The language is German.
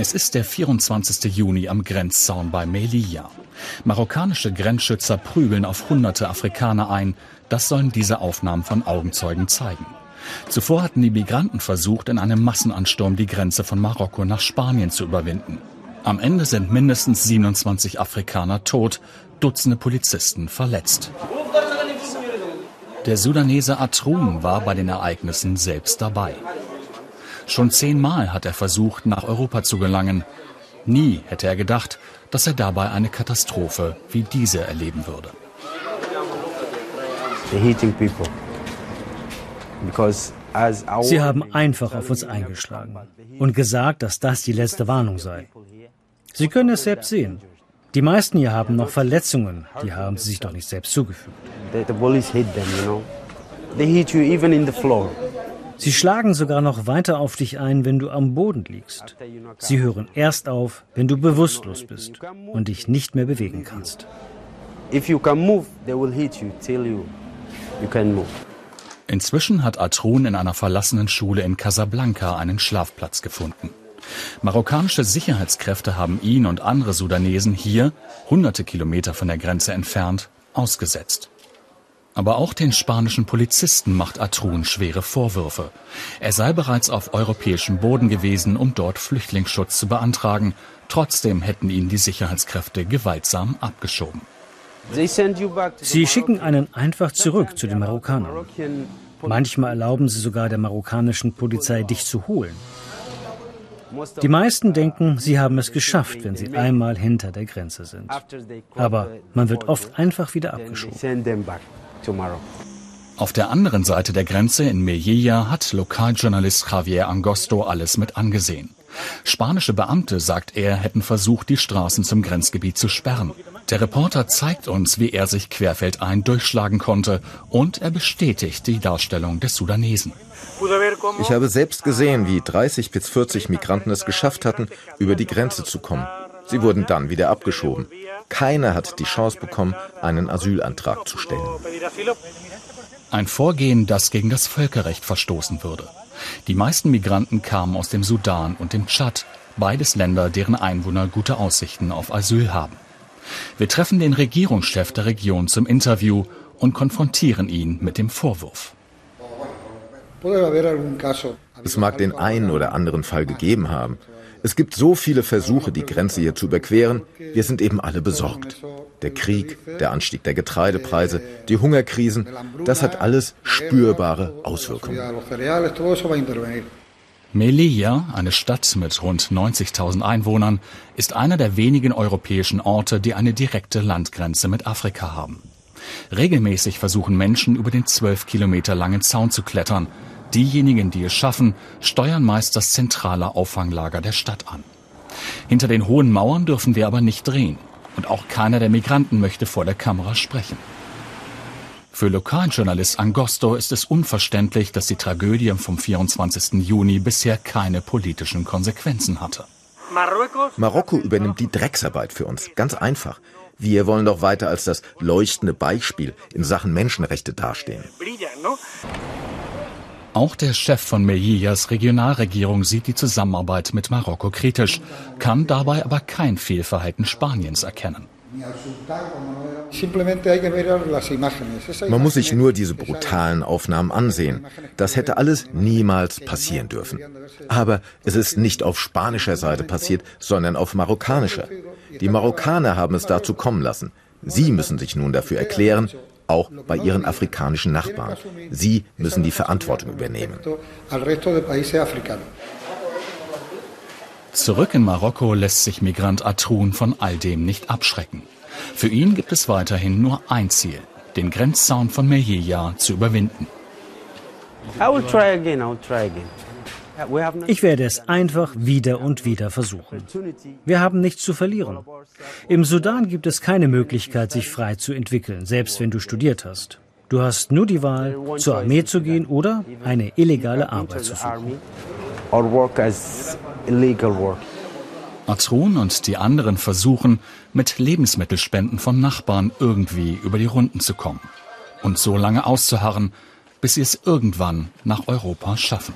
Es ist der 24. Juni am Grenzzaun bei Melilla. Marokkanische Grenzschützer prügeln auf hunderte Afrikaner ein. Das sollen diese Aufnahmen von Augenzeugen zeigen. Zuvor hatten die Migranten versucht, in einem Massenansturm die Grenze von Marokko nach Spanien zu überwinden. Am Ende sind mindestens 27 Afrikaner tot, Dutzende Polizisten verletzt. Der Sudanese Atroum war bei den Ereignissen selbst dabei. Schon zehnmal hat er versucht, nach Europa zu gelangen. Nie hätte er gedacht, dass er dabei eine Katastrophe wie diese erleben würde. Sie haben einfach auf uns eingeschlagen und gesagt, dass das die letzte Warnung sei. Sie können es selbst sehen. Die meisten hier haben noch Verletzungen, die haben sie sich doch nicht selbst zugefügt. Sie schlagen sogar noch weiter auf dich ein, wenn du am Boden liegst. Sie hören erst auf, wenn du bewusstlos bist und dich nicht mehr bewegen kannst. Inzwischen hat Atrun in einer verlassenen Schule in Casablanca einen Schlafplatz gefunden. Marokkanische Sicherheitskräfte haben ihn und andere Sudanesen hier, hunderte Kilometer von der Grenze entfernt, ausgesetzt. Aber auch den spanischen Polizisten macht Atrun schwere Vorwürfe. Er sei bereits auf europäischem Boden gewesen, um dort Flüchtlingsschutz zu beantragen. Trotzdem hätten ihn die Sicherheitskräfte gewaltsam abgeschoben. Sie schicken einen einfach zurück zu den Marokkanern. Manchmal erlauben sie sogar der marokkanischen Polizei, dich zu holen. Die meisten denken, sie haben es geschafft, wenn sie einmal hinter der Grenze sind. Aber man wird oft einfach wieder abgeschoben. Auf der anderen Seite der Grenze in Melilla hat Lokaljournalist Javier Angosto alles mit angesehen. Spanische Beamte, sagt er, hätten versucht, die Straßen zum Grenzgebiet zu sperren. Der Reporter zeigt uns, wie er sich querfeldein durchschlagen konnte und er bestätigt die Darstellung des Sudanesen. Ich habe selbst gesehen, wie 30 bis 40 Migranten es geschafft hatten, über die Grenze zu kommen. Sie wurden dann wieder abgeschoben. Keiner hat die Chance bekommen, einen Asylantrag zu stellen. Ein Vorgehen, das gegen das Völkerrecht verstoßen würde. Die meisten Migranten kamen aus dem Sudan und dem Tschad, beides Länder, deren Einwohner gute Aussichten auf Asyl haben. Wir treffen den Regierungschef der Region zum Interview und konfrontieren ihn mit dem Vorwurf. Es mag den einen oder anderen Fall gegeben haben. Es gibt so viele Versuche, die Grenze hier zu überqueren. Wir sind eben alle besorgt. Der Krieg, der Anstieg der Getreidepreise, die Hungerkrisen, das hat alles spürbare Auswirkungen. Melilla, eine Stadt mit rund 90.000 Einwohnern, ist einer der wenigen europäischen Orte, die eine direkte Landgrenze mit Afrika haben. Regelmäßig versuchen Menschen über den zwölf Kilometer langen Zaun zu klettern. Diejenigen, die es schaffen, steuern meist das zentrale Auffanglager der Stadt an. Hinter den hohen Mauern dürfen wir aber nicht drehen. Und auch keiner der Migranten möchte vor der Kamera sprechen. Für Lokaljournalist Angosto ist es unverständlich, dass die Tragödie vom 24. Juni bisher keine politischen Konsequenzen hatte. Marokko übernimmt die Drecksarbeit für uns. Ganz einfach. Wir wollen doch weiter als das leuchtende Beispiel in Sachen Menschenrechte dastehen. Auch der Chef von Melillas Regionalregierung sieht die Zusammenarbeit mit Marokko kritisch, kann dabei aber kein Fehlverhalten Spaniens erkennen. Man muss sich nur diese brutalen Aufnahmen ansehen. Das hätte alles niemals passieren dürfen. Aber es ist nicht auf spanischer Seite passiert, sondern auf marokkanischer. Die Marokkaner haben es dazu kommen lassen. Sie müssen sich nun dafür erklären, auch bei ihren afrikanischen Nachbarn. Sie müssen die Verantwortung übernehmen. Zurück in Marokko lässt sich Migrant Atrun von all dem nicht abschrecken. Für ihn gibt es weiterhin nur ein Ziel, den Grenzzaun von Melilla zu überwinden. Ich werde es einfach wieder und wieder versuchen. Wir haben nichts zu verlieren. Im Sudan gibt es keine Möglichkeit, sich frei zu entwickeln, selbst wenn du studiert hast. Du hast nur die Wahl, zur Armee zu gehen oder eine illegale Arbeit zu suchen. Atrun und die anderen versuchen, mit Lebensmittelspenden von Nachbarn irgendwie über die Runden zu kommen und so lange auszuharren, bis sie es irgendwann nach Europa schaffen.